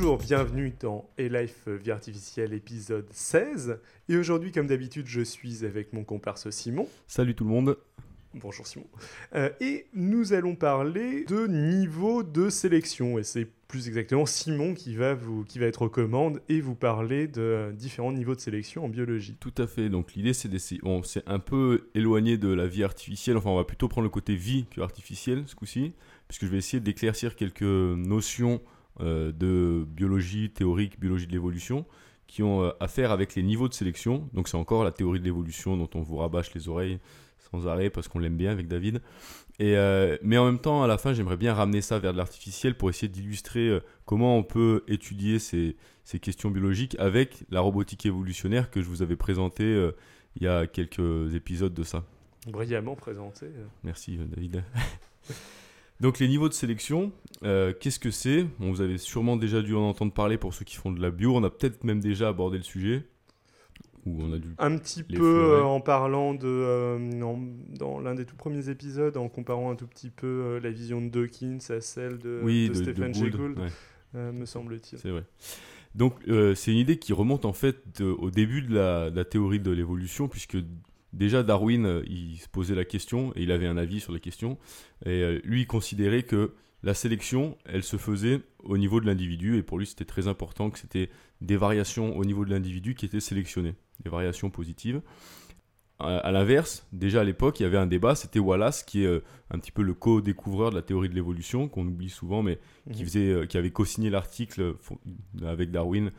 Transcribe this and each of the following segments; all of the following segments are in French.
Bonjour, bienvenue dans A-Life Vie Artificielle épisode 16. Et aujourd'hui, comme d'habitude, je suis avec mon comparse Simon. Salut tout le monde. Bonjour Simon. Euh, et nous allons parler de niveau de sélection. Et c'est plus exactement Simon qui va, vous, qui va être aux commandes et vous parler de différents niveaux de sélection en biologie. Tout à fait. Donc l'idée, c'est d'essayer. On s'est un peu éloigné de la vie artificielle. Enfin, on va plutôt prendre le côté vie que artificielle ce coup-ci, puisque je vais essayer d'éclaircir quelques notions euh, de biologie théorique, biologie de l'évolution, qui ont euh, à faire avec les niveaux de sélection. Donc c'est encore la théorie de l'évolution dont on vous rabâche les oreilles sans arrêt parce qu'on l'aime bien avec David. Et, euh, mais en même temps, à la fin, j'aimerais bien ramener ça vers de l'artificiel pour essayer d'illustrer comment on peut étudier ces, ces, questions biologiques avec la robotique évolutionnaire que je vous avais présenté il y a quelques épisodes de ça. Brillamment présenté. Merci David. Donc les niveaux de sélection, euh, qu'est-ce que c'est? Vous avez sûrement déjà dû en entendre parler pour ceux qui font de la bio. On a peut-être même déjà abordé le sujet. Ou on a dû un petit peu euh, en parlant de euh, dans l'un des tout premiers épisodes, en comparant un tout petit peu la vision de Dawkins à celle de, de, Stephen Jay Gould, me semble-t-il. C'est vrai. Donc c'est une idée qui remonte en fait au début de la, de la théorie de l'évolution, puisque Déjà, Darwin, euh, il se posait la question, et il avait un avis sur la question, et euh, lui, il considérait que la sélection, elle se faisait au niveau de l'individu, et pour lui, c'était très important que c'était des variations au niveau de l'individu qui étaient sélectionnées, des variations positives. À, l'inverse, déjà à l'époque, il y avait un débat, c'était Wallace, qui est euh, un petit peu le co-découvreur de la théorie de l'évolution, qu'on oublie souvent, mais qui, mhm. faisait, qui avait co-signé l'article avec Darwin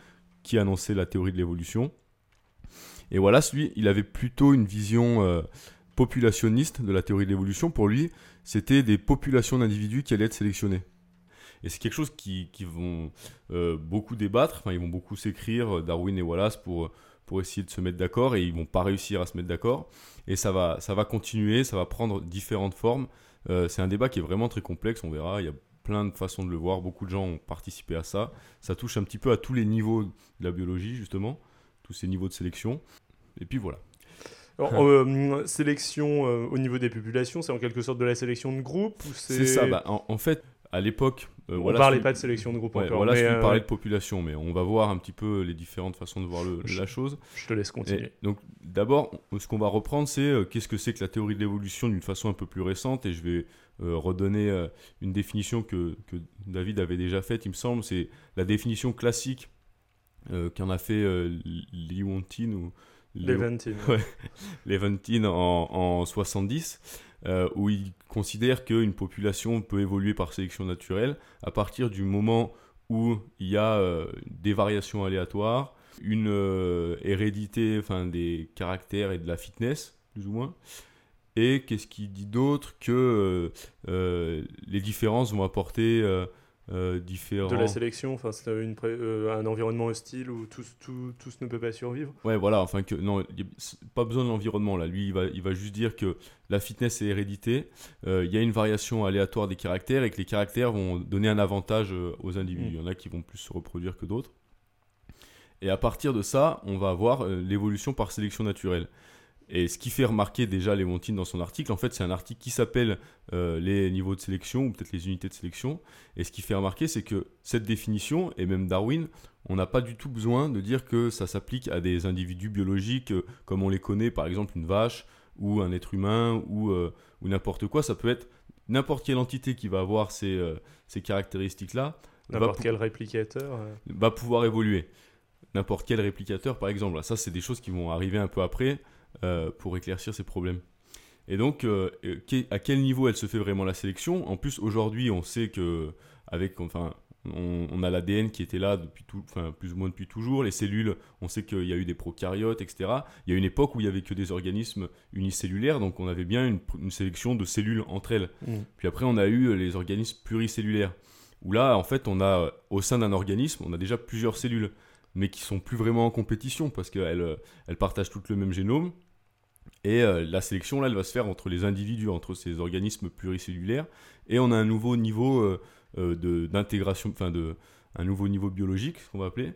qui annonçait la théorie de l'évolution. Et Wallace, lui, il avait plutôt une vision euh, populationniste de la théorie de l'évolution. Pour lui, c'était des populations d'individus qui allaient être sélectionnées. Et c'est quelque chose qui, vont euh, beaucoup débattre, enfin, ils vont beaucoup s'écrire, Darwin et Wallace, pour, pour essayer de se mettre d'accord, et ils vont pas réussir à se mettre d'accord. Et ça va, ça va continuer, ça va prendre différentes formes. Euh, c'est un débat qui est vraiment très complexe, on verra, il y a plein de façons de le voir, beaucoup de gens ont participé à ça. Ça touche un petit peu à tous les niveaux de la biologie, justement tous ces niveaux de sélection. Et puis voilà. Euh, sélection euh, au niveau des populations, c'est en quelque sorte de la sélection de groupe C'est ça. Bah, en, fait, à l'époque, euh, on voilà, parlait pas de sélection de groupe encore. Voilà, mais je parlais de population, mais on va voir un petit peu les différentes façons de voir la chose. Je te laisse continuer. donc, d'abord, ce qu'on va reprendre, c'est qu'est-ce que c'est que la théorie de l'évolution d'une façon un peu plus récente, et je vais redonner une définition que, que, David avait déjà faite, il me semble. C'est la définition classique euh, qu'en a fait euh, Lewontin ou Levantine. Ouais. en, en 70, euh, où il considère qu'une population peut évoluer par sélection naturelle à partir du moment où il y a des variations aléatoires, une hérédité, enfin des caractères et de la fitness, plus ou moins. Et qu'est-ce qu'il dit d'autre Que les différences vont apporter euh, différents. De la sélection, enfin, c'est euh, un environnement hostile où tous, tous, ne peut pas survivre. Ouais, voilà, enfin, que, non, pas besoin de l'environnement là. Lui, il va, il va juste dire que la fitness est hérédité, euh, il y a une variation aléatoire des caractères et que les caractères vont donner un avantage aux individus. Mm. Il y en a qui vont plus se reproduire que d'autres. Et à partir de ça, on va avoir l'évolution par sélection naturelle. Et ce qui fait remarquer déjà Léontine dans son article, en fait, c'est un article qui s'appelle euh, les niveaux de sélection ou peut-être les unités de sélection. Et ce qui fait remarquer, c'est que cette définition, et même Darwin, on n'a pas du tout besoin de dire que ça s'applique à des individus biologiques euh, comme on les connaît, par exemple une vache ou un être humain ou, euh, ou n'importe quoi. Ça peut être n'importe quelle entité qui va avoir ces, ces caractéristiques-là. N'importe quel réplicateur. Va pouvoir évoluer. N'importe quel réplicateur, par exemple. Ça, c'est des choses qui vont arriver un peu après. Euh, pour éclaircir ces problèmes. Et donc, euh, à quel niveau elle se fait vraiment la sélection? En plus, aujourd'hui, on sait que avec, enfin, on, a l'ADN qui était là depuis tout, enfin, plus ou moins depuis toujours. Les cellules, on sait qu'il y a eu des prokaryotes, etc. Il y a une époque où il y avait que des organismes unicellulaires, donc on avait bien une, sélection de cellules entre elles. Mmh. Puis après, on a eu les organismes pluricellulaires, où là, en fait, on a au sein d'un organisme, on a déjà plusieurs cellules mais qui sont plus vraiment en compétition parce qu'elles euh, elles partagent toutes le même génome. Et euh, la sélection, là, elle va se faire entre les individus, entre ces organismes pluricellulaires. Et on a un nouveau niveau euh, d'intégration, enfin, de, un nouveau niveau biologique, ce qu'on va appeler.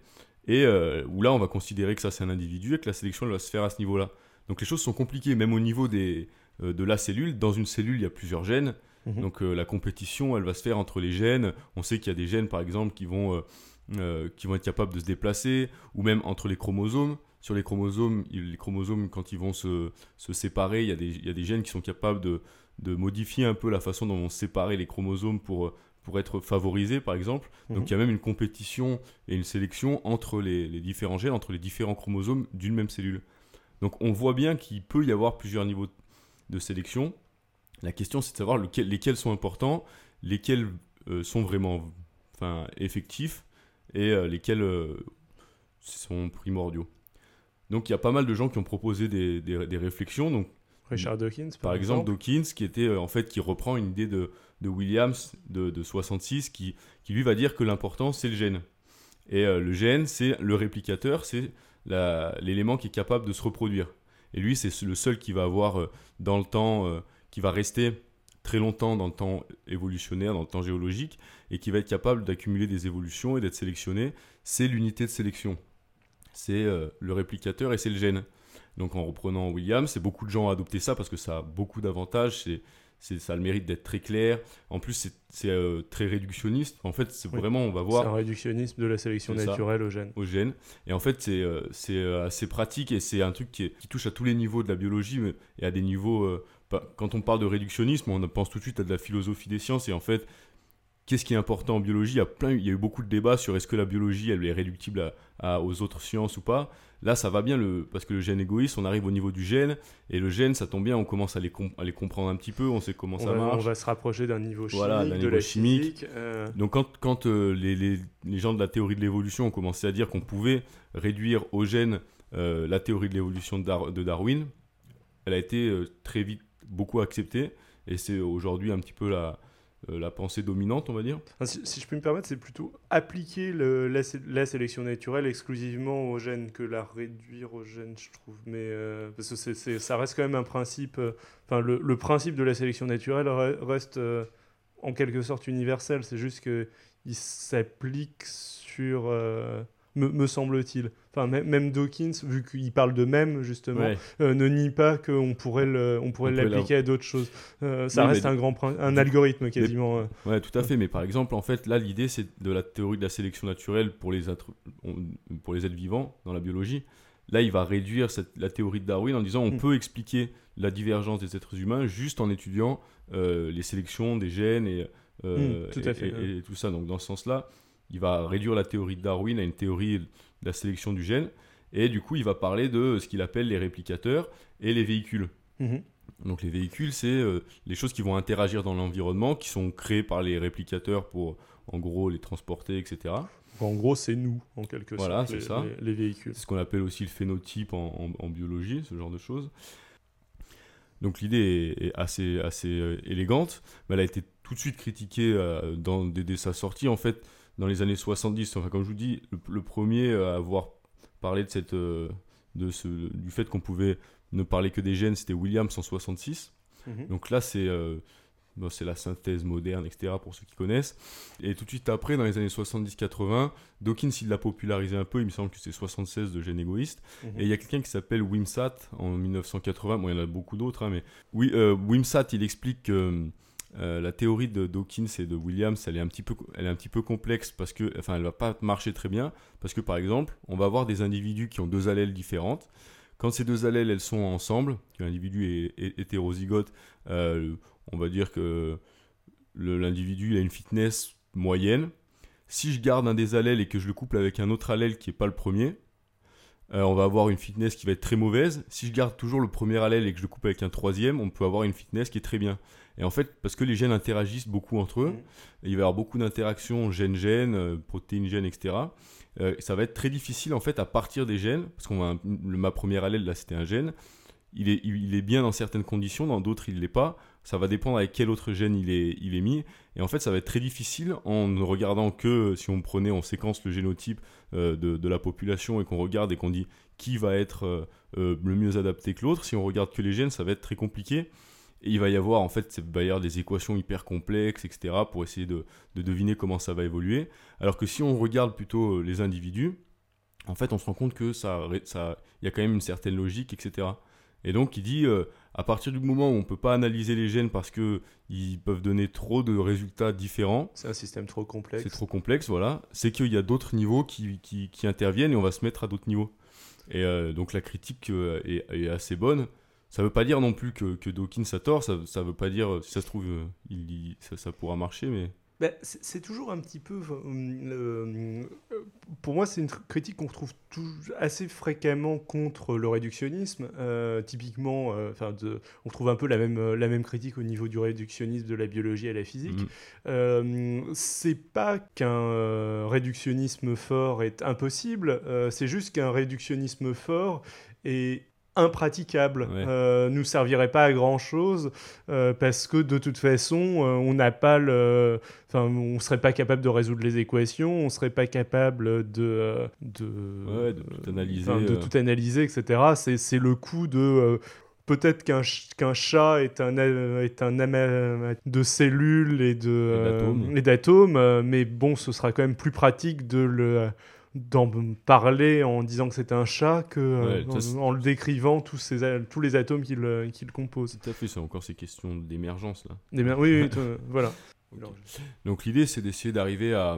Et où là, on va considérer que ça, c'est un individu et que la sélection, elle va se faire à ce niveau-là. Donc les choses sont compliquées, même au niveau des, de la cellule. Dans une cellule, il y a plusieurs gènes. Mhm. Donc la compétition, elle va se faire entre les gènes. On sait qu'il y a des gènes, par exemple, qui vont, qui vont être capables de se déplacer, ou même entre les chromosomes. Sur les chromosomes, les chromosomes, quand ils vont se, se séparer, il y, a des, il y, a des, gènes qui sont capables de, de modifier un peu la façon dont on séparer les chromosomes pour, pour être favorisés, par exemple. Donc mhm. il y a même une compétition et une sélection entre les, les différents gènes, entre les différents chromosomes d'une même cellule. Donc on voit bien qu'il peut y avoir plusieurs niveaux de sélection. La question c'est de savoir lesquels sont importants, lesquels euh, sont vraiment enfin, effectifs et euh, lesquels euh, sont primordiaux. Donc il y a pas mal de gens qui ont proposé des, des réflexions. Donc Richard Dawkins, par, exemple, Dawkins, qui était euh, en fait qui reprend une idée de, de Williams de, de, 66, qui, qui lui va dire que l'important c'est le gène. Et euh, le gène, c'est le réplicateur, c'est l'élément qui est capable de se reproduire. Et lui, c'est le seul qui va avoir euh, dans le temps, qui va rester très longtemps dans le temps évolutionnaire, dans le temps géologique, et qui va être capable d'accumuler des évolutions et d'être sélectionné. C'est l'unité de sélection. C'est le réplicateur et c'est le gène. Donc en reprenant William, c'est beaucoup de gens ont adopté ça parce que ça a beaucoup d'avantages. C'est, ça a le mérite d'être très clair. En plus, c'est, euh, très réductionniste. En fait, c'est vraiment, on va voir. C'est un réductionnisme de la sélection naturelle au gène. Au gène. Et en fait, c'est, euh, c'est euh, assez pratique et c'est un truc qui, qui, touche à tous les niveaux de la biologie mais, et à des niveaux. quand on parle de réductionnisme, on pense tout de suite à de la philosophie des sciences et en fait, qu'est-ce qui est important en biologie? Il y, a plein, il y a eu beaucoup de débats sur est-ce que la biologie elle est réductible à, aux autres sciences ou pas. Là, ça va bien le, parce que le gène égoïste, on arrive au niveau du gène et le gène, ça tombe bien, on commence à les, à les comprendre un petit peu, on sait comment ça marche. On va se rapprocher d'un niveau chimique, voilà, de la chimique. Euh. Donc quand, quand euh, les, les, les, gens de la théorie de l'évolution ont commencé à dire qu'on pouvait réduire au gène euh, la théorie de l'évolution de, de, Darwin, elle a été très vite beaucoup acceptée et c'est aujourd'hui un petit peu la la pensée dominante, on va dire. si, je peux me permettre, c'est plutôt appliquer la, sélection naturelle exclusivement aux gènes que la réduire aux gènes, je trouve. Mais euh, parce que ça reste quand même un principe. Euh, enfin, le, principe de la sélection naturelle reste en quelque sorte universel. C'est juste qu'il s'applique sur me, semble-t-il. Enfin, même Dawkins, vu qu'il parle de même, justement, euh, ne nie pas qu'on pourrait l'appliquer à d'autres choses. Euh, ça reste un, grand, un algorithme quasiment. Euh. Ouais, tout à fait. Mais par exemple, en fait, là, l'idée, c'est de la théorie de la sélection naturelle pour les, pour les êtres vivants dans la biologie. Là, il va réduire cette, la théorie de Darwin en disant on hmm. peut expliquer la divergence des êtres humains juste en étudiant les sélections des gènes et, tout, et, et, tout ça. Donc, dans ce sens-là, il va réduire la théorie de Darwin à une théorie de la sélection du gène. Et du coup, il va parler de ce qu'il appelle les réplicateurs et les véhicules. Mhm. Donc les véhicules, c'est euh, les choses qui vont interagir dans l'environnement, qui sont créées par les réplicateurs pour, en gros, les transporter, etc. En gros, c'est nous, en quelque sorte, voilà, c'est ça. Les, véhicules. C'est ce qu'on appelle aussi le phénotype en, biologie, ce genre de choses. Donc l'idée est, assez, assez euh, élégante, mais elle a été tout de suite critiquée euh, dans, dès, sa sortie. En fait, dans les années 70. Enfin, comme je vous dis, le, premier à avoir parlé de cette, euh, de ce, du fait qu'on pouvait ne parler que des gènes, c'était Williams en 66. Mhm. Donc là, c'est euh, c'est la synthèse moderne, etc., pour ceux qui connaissent. Et tout de suite après, dans les années 70-80, Dawkins, il l'a popularisé un peu, il me semble que c'est 76 de gènes égoïste. Mhm. Et il y a quelqu'un qui s'appelle Wimsat en 1980, bon, il y en a beaucoup d'autres, hein, mais oui, euh, Wimsat, il explique que euh, la théorie de Dawkins et de Williams, elle est un petit peu, complexe parce que, enfin, elle va pas marcher très bien parce que, par exemple, on va avoir des individus qui ont deux allèles différentes. Quand ces deux allèles, elles sont ensemble, qu'un individu est, hétérozygote, euh, on va dire que l'individu a une fitness moyenne. Si je garde un des allèles et que je le couple avec un autre allèle qui n'est pas le premier, euh, on va avoir une fitness qui va être très mauvaise. Si je garde toujours le premier allèle et que je le coupe avec un troisième, on peut avoir une fitness qui est très bien. Et en fait, parce que les gènes interagissent beaucoup entre eux, mm. il va y avoir beaucoup d'interactions gène-gène, euh, protéines-gènes, etc. Euh, ça va être très difficile en fait à partir des gènes, parce qu'on va ma première allèle là c'était un gène. Il est, il est bien dans certaines conditions, dans d'autres il ne l'est pas. Ça va dépendre avec quel autre gène il est, il est mis. Et en fait, ça va être très difficile en ne regardant que, si on prenait, on séquence le génotype euh, de, de, la population et qu'on regarde et qu'on dit qui va être le mieux adapté que l'autre. Si on regarde que les gènes, ça va être très compliqué. Et il va y avoir en fait il des équations hyper complexes, etc., pour essayer de, deviner comment ça va évoluer. Alors que si on regarde plutôt euh, les individus, en fait, on se rend compte que ça, ça, y a quand même une certaine logique, etc. Et donc, il dit, euh, à partir du moment où on ne peut pas analyser les gènes parce qu'ils peuvent donner trop de résultats différents. C'est un système trop complexe. C'est trop complexe, voilà. C'est qu'il y a d'autres niveaux qui, qui, qui, interviennent et on va se mettre à d'autres niveaux. Et euh, donc la critique euh, est, est, assez bonne. Ça ne veut pas dire non plus que, que Dawkins a tort, ça ne veut pas dire, si ça se trouve, il, ça, ça pourra marcher, mais bah, c'est toujours un petit peu. Euh, pour moi, c'est une critique qu'on retrouve assez fréquemment contre le réductionnisme. Euh, typiquement, euh, enfin, on trouve un peu la même, la même critique au niveau du réductionnisme de la biologie à la physique. Mm. c'est pas qu'un réductionnisme fort est impossible, c'est juste qu'un réductionnisme fort est impraticable, euh, nous servirait pas à grand chose euh, parce que de toute façon euh, on n'a pas le, enfin on serait pas capable de résoudre les équations, on serait pas capable de de, tout analyser, de tout analyser, etc. C'est le coup de Peut-être qu'un qu'un chat est un, est un amas de cellules et d'atomes, mais bon, ce sera quand même plus pratique de le, d'en parler en disant que c'est un chat que euh, en, le décrivant tous, ces, tous les atomes qui le, qui le composent. Tout à fait, c'est encore ces questions d'émergence là. oui, oui voilà. Donc l'idée c'est d'essayer d'arriver à,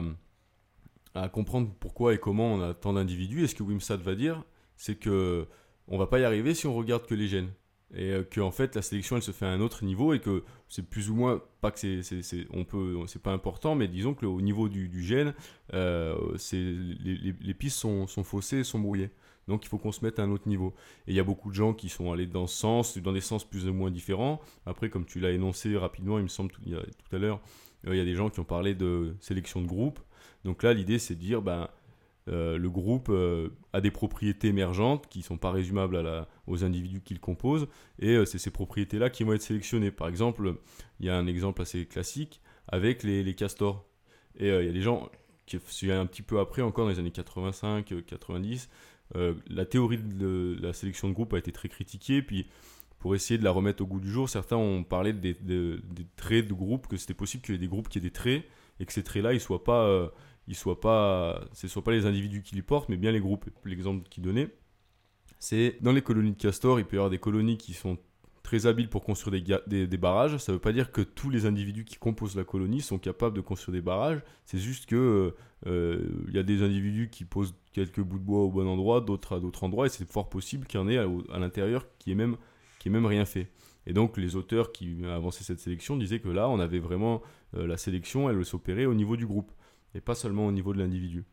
à comprendre pourquoi et comment on a tant d'individus. Et ce que Wimsat va dire, c'est que on va pas y arriver si on regarde que les gènes et euh, que en fait la sélection elle se fait à un autre niveau et que c'est plus ou moins pas que c'est on peut c'est pas important mais disons que au niveau du, gène euh, c'est les, les, pistes sont, sont faussées sont brouillées. Donc il faut qu'on se mette à un autre niveau. Et il y a beaucoup de gens qui sont allés dans ce sens dans des sens plus ou moins différents. Après comme tu l'as énoncé rapidement il me semble tout à l'heure euh, il y a des gens qui ont parlé de sélection de groupe. Donc là l'idée c'est de dire ben euh, le groupe euh, a des propriétés émergentes qui ne sont pas résumables aux individus qu'il compose, et euh, c'est ces propriétés-là qui vont être sélectionnées. Par exemple, il y a un exemple assez classique avec les, castors. Et il y a des gens qui, un petit peu après, encore dans les années 85-90, la théorie de la sélection de groupe a été très critiquée, puis pour essayer de la remettre au goût du jour, certains ont parlé des, des traits de groupe, que c'était possible qu'il y ait des groupes qui aient des traits, et que ces traits-là, ils ne soient pas ce ne soient pas les individus qui les portent, mais bien les groupes. L'exemple qu'il donnait, c'est dans les colonies de castors, il peut y avoir des colonies qui sont très habiles pour construire des, des, barrages. Ça ne veut pas dire que tous les individus qui composent la colonie sont capables de construire des barrages. C'est juste que euh, il y a des individus qui posent quelques bouts de bois au bon endroit, d'autres à d'autres endroits, et c'est fort possible qu'il y en ait à, l'intérieur qui est même qui est même rien fait. Et donc les auteurs qui avançaient cette sélection disaient que là, on avait vraiment euh, la sélection, elle s'opérait au niveau du groupe et pas seulement au niveau de l'individu.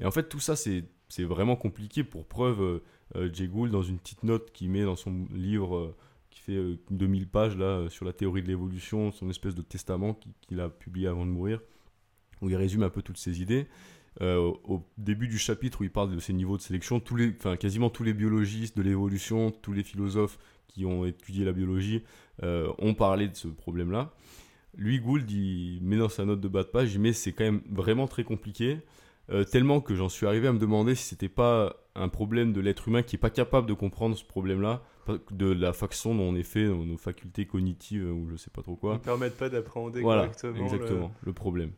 Et en fait, tout ça, c'est vraiment compliqué. Pour preuve, euh, euh, Jay Gould, dans une petite note qu'il met dans son livre euh, qui fait 2000 pages là, sur la théorie de l'évolution, son espèce de testament qu'il a publié avant de mourir, où il résume un peu toutes ses idées. au début du chapitre où il parle de ces niveaux de sélection, tous les, enfin, quasiment tous les biologistes de l'évolution, tous les philosophes qui ont étudié la biologie ont parlé de ce problème-là. Lui, Gould, il met dans sa note de bas de page, met c'est quand même vraiment très compliqué, euh, tellement que j'en suis arrivé à me demander si c'était pas un problème de l'être humain qui est pas capable de comprendre ce problème-là, de la façon dont on est fait, nos facultés cognitives ou je sais pas trop quoi. Ne permettent pas d'appréhender voilà, correctement. Exactement, le... problème.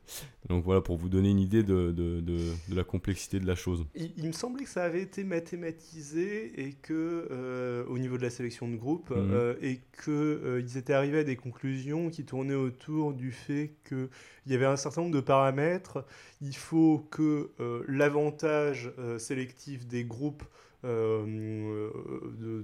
Donc voilà, pour vous donner une idée de, de, de, de la complexité de la chose. Il, me semblait que ça avait été mathématisé et que, euh, au niveau de la sélection de groupe, mhm. euh, et qu'ils euh, ils étaient arrivés à des conclusions qui tournaient autour du fait qu'il y avait un certain nombre de paramètres. Il faut que l'avantage sélectif des groupes euh,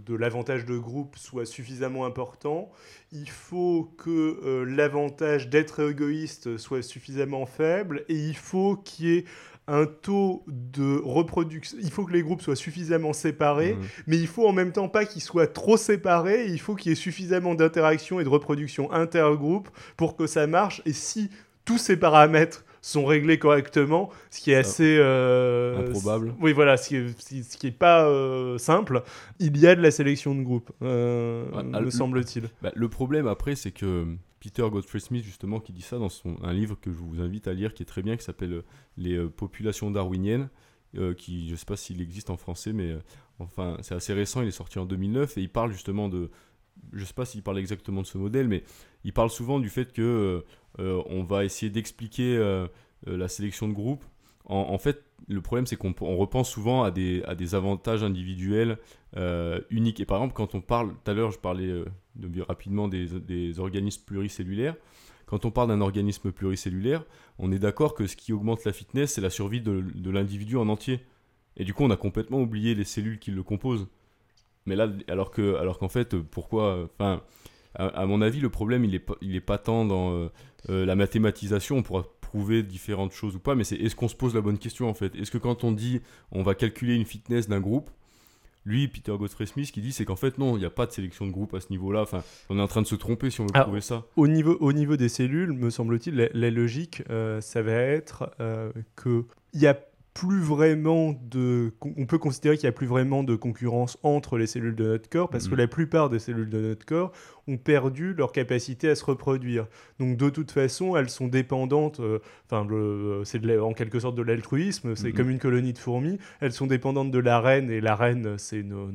de, l'avantage de groupe soit suffisamment important. Il faut que euh, l'avantage d'être égoïste soit suffisamment faible et il faut qu'il y ait un taux de reproduction. Il faut que les groupes soient suffisamment séparés, mmh. mais il faut en même temps pas qu'ils soient trop séparés. Il faut qu'il y ait suffisamment d'interaction et de reproduction intergroupe pour que ça marche. Et si tous ces paramètres sont réglés correctement, ce qui est ah. assez euh, improbable. Oui, voilà, ce qui est, ce qui est pas euh, simple. Il y a de la sélection de groupe, euh, ah, me semble-t-il. Bah, le problème après, c'est que Peter Godfrey Smith justement qui dit ça dans son un livre que je vous invite à lire, qui est très bien, qui s'appelle Les populations darwiniennes. qui je sais pas s'il existe en français mais enfin c'est assez récent il est sorti en 2009 et il parle justement de je sais pas s'il parle exactement de ce modèle mais il parle souvent du fait que euh, on va essayer d'expliquer euh, euh, la sélection de groupe en, fait, le problème, c'est qu'on repense souvent à des, avantages individuels euh, uniques. Et par exemple, quand on parle, tout à l'heure, je parlais euh, de, rapidement des, organismes pluricellulaires. Quand on parle d'un organisme pluricellulaire, on est d'accord que ce qui augmente la fitness, c'est la survie de l'individu en entier. Et du coup, on a complètement oublié les cellules qui le composent. Mais là, alors que, alors qu'en fait, pourquoi, enfin, à, mon avis, le problème, il est pas, il est pas tant dans euh, la mathématisation. On pourra prouver différentes choses ou pas, mais c'est est-ce qu'on se pose la bonne question en fait? Est-ce que quand on dit on va calculer une fitness d'un groupe, lui, Peter Godfrey Smith, qui dit c'est qu'en fait non, il n'y a pas de sélection de groupe à ce niveau-là. Enfin, on est en train de se tromper si on veut prouver ça. Au niveau, au niveau des cellules, me semble-t-il, la, logique, euh, ça va être euh, que il y a plus vraiment de. On peut considérer qu'il n'y a plus vraiment de concurrence entre les cellules de notre corps parce que mm-hmm. la plupart des cellules de notre corps ont perdu leur capacité à se reproduire. Donc de toute façon, elles sont dépendantes, euh, enfin c'est en quelque sorte de l'altruisme, c'est mm-hmm. comme une colonie de fourmis, elles sont dépendantes de la reine, et la reine c'est nos,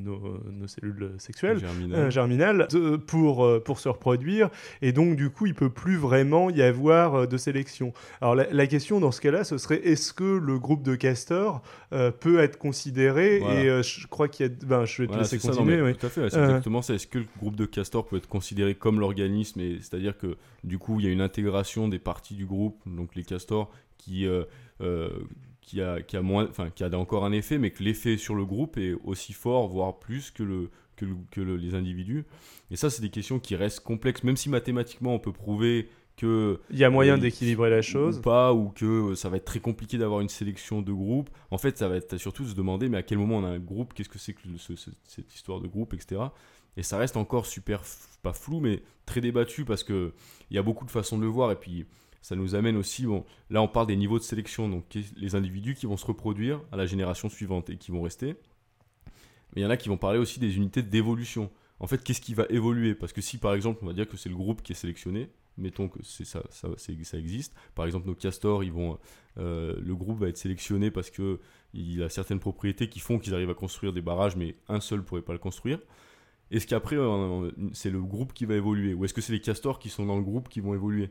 cellules sexuelles, germinales, euh, pour, euh, pour se reproduire, et donc du coup il peut plus vraiment y avoir de sélection. Alors la, question dans ce cas-là, ce serait est-ce que le groupe de castors peut être considéré, et je crois qu'il y a... Ben, je vais te laisser continuer. Tout à fait, c'est exactement ça. Est-ce que le groupe de castors peut être considéré comme l'organisme, c'est-à-dire que du coup il y a une intégration des parties du groupe, donc les castors, qui, euh, euh, qui, a, qui, a moins, enfin, qui a encore un effet, mais que l'effet sur le groupe est aussi fort, voire plus que, le, que, que les individus. Et ça, c'est des questions qui restent complexes, même si mathématiquement on peut prouver que il y a moyen d'équilibrer la chose ou pas ou que ça va être très compliqué d'avoir une sélection de groupe en fait ça va être surtout de se demander mais à quel moment on a un groupe qu'est-ce que c'est que cette histoire de groupe etc et ça reste encore super, pas flou, mais très débattu parce qu'il y a beaucoup de façons de le voir. Et puis, ça nous amène aussi, bon, là on parle des niveaux de sélection, donc les individus qui vont se reproduire à la génération suivante et qui vont rester. Mais il y en a qui vont parler aussi des unités d'évolution. En fait, qu'est-ce qui va évoluer? Parce que si par exemple, on va dire que c'est le groupe qui est sélectionné, mettons que ça, ça, ça, existe. Par exemple, nos castors, ils vont, euh, le groupe va être sélectionné parce que il a certaines propriétés qui font qu'ils arrivent à construire des barrages, mais un seul pourrait pas le construire. Est-ce qu'après, c'est le groupe qui va évoluer Ou est-ce que c'est les castors qui sont dans le groupe qui vont évoluer?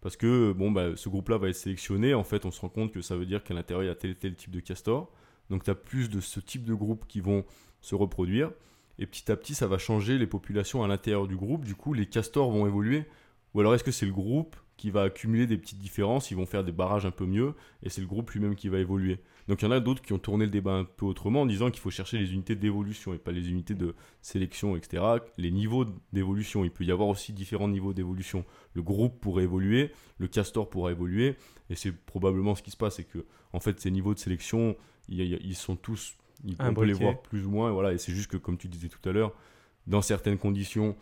Parce que bon, bah, ce groupe-là va être sélectionné. En fait, on se rend compte que ça veut dire qu'à l'intérieur, il y a tel et tel type de castor. Donc, tu as plus de ce type de groupe qui vont se reproduire. Et petit à petit, ça va changer les populations à l'intérieur du groupe. Du coup, les castors vont évoluer. Ou alors, est-ce que c'est le groupe qui va accumuler des petites différences Ils vont faire des barrages un peu mieux. Et c'est le groupe lui-même qui va évoluer. Donc il y en a d'autres qui ont tourné le débat un peu autrement en disant qu'il faut chercher les unités d'évolution et pas les unités de sélection, etc. Les niveaux d'évolution, il peut y avoir aussi différents niveaux d'évolution. Le groupe pourrait évoluer, le castor pourra évoluer, et c'est probablement ce qui se passe, c'est que en fait ces niveaux de sélection, ils sont tous, on peut les voir plus ou moins, et voilà, et c'est juste que comme tu disais tout à l'heure, dans certaines conditions,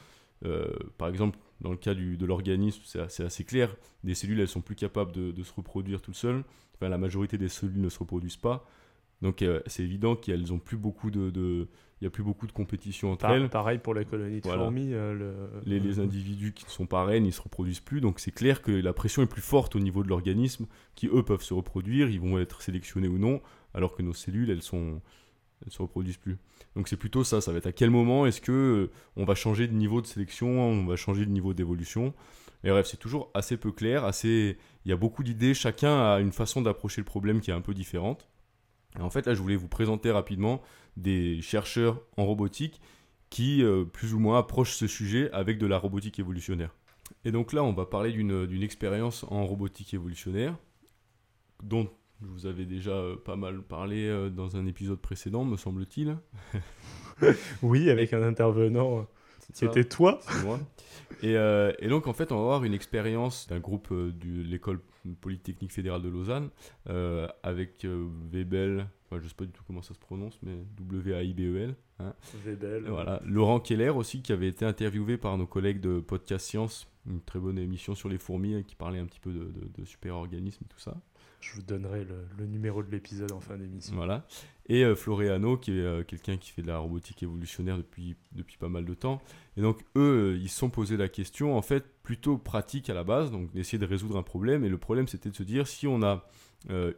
euh, par exemple, dans le cas du, de l'organisme, c'est assez, clair. Des cellules, elles sont plus capables de, de se reproduire toutes seules la majorité des cellules ne se reproduisent pas. Donc euh, c'est évident qu'elles ont plus beaucoup de, il y a plus beaucoup de compétition entre elles. Pareil pour la colonie de fourmis. Euh, les, individus qui ne sont pas reines, ils se reproduisent plus. Donc c'est clair que la pression est plus forte au niveau de l'organisme, qui eux peuvent se reproduire, ils vont être sélectionnés ou non, alors que nos cellules, elles sont, elles se reproduisent plus. Donc c'est plutôt ça. Ça va être à quel moment est-ce que euh, on va changer de niveau de sélection, on va changer de niveau d'évolution. Mais bref, c'est toujours assez peu clair, assez il y a beaucoup d'idées, chacun a une façon d'approcher le problème qui est un peu différente. en fait, là, je voulais vous présenter rapidement des chercheurs en robotique qui, euh, plus ou moins, approchent ce sujet avec de la robotique évolutionnaire. Et donc là, on va parler d'une expérience en robotique évolutionnaire, dont je vous avais déjà euh, pas mal parlé euh, dans un épisode précédent, me semble-t-il. oui, avec un intervenant c'était toi euh, et, donc, en fait, on va avoir une expérience d'un groupe de l'école polytechnique fédérale de Lausanne euh, avec Webel, je ne sais pas du tout comment ça se prononce, mais W-A-I-B-E-L. Hein. Webel. Voilà. Laurent Keller aussi, qui avait été interviewé par nos collègues de Podcast Science, une très bonne émission sur les fourmis hein, qui parlait un petit peu de, de, de super-organismes et tout ça. Je vous donnerai le, numéro de l'épisode en fin d'émission. Voilà. Et euh, Floreano, qui est euh, quelqu'un qui fait de la robotique évolutionnaire depuis, depuis pas mal de temps. Et donc, eux, euh, ils se sont posé la question, en fait, plutôt pratique à la base, donc d'essayer de résoudre un problème. Et le problème, c'était de se dire, si on a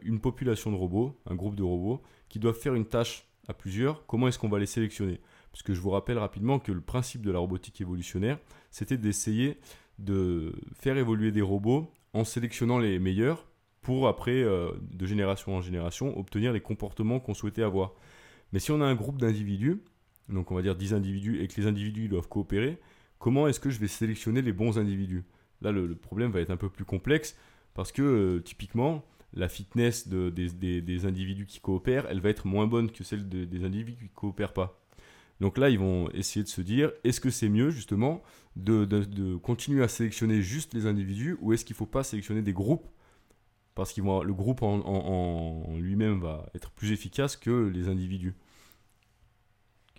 une population de robots, un groupe de robots, qui doivent faire une tâche à plusieurs, comment est-ce qu'on va les sélectionner? Parce que je vous rappelle rapidement que le principe de la robotique évolutionnaire, c'était d'essayer de faire évoluer des robots en sélectionnant les meilleurs pour après, de génération en génération, obtenir les comportements qu'on souhaitait avoir. Mais si on a un groupe d'individus, donc on va dire 10 individus, et que les individus doivent coopérer, comment est-ce que je vais sélectionner les bons individus? Là, le, problème va être un peu plus complexe parce que euh, typiquement, la fitness des, individus qui coopèrent, elle va être moins bonne que celle des individus qui ne coopèrent pas. Donc là, ils vont essayer de se dire, est-ce que c'est mieux justement de, continuer à sélectionner juste les individus ou est-ce qu'il ne faut pas sélectionner des groupes Parce que le groupe en lui-même va être plus efficace que les individus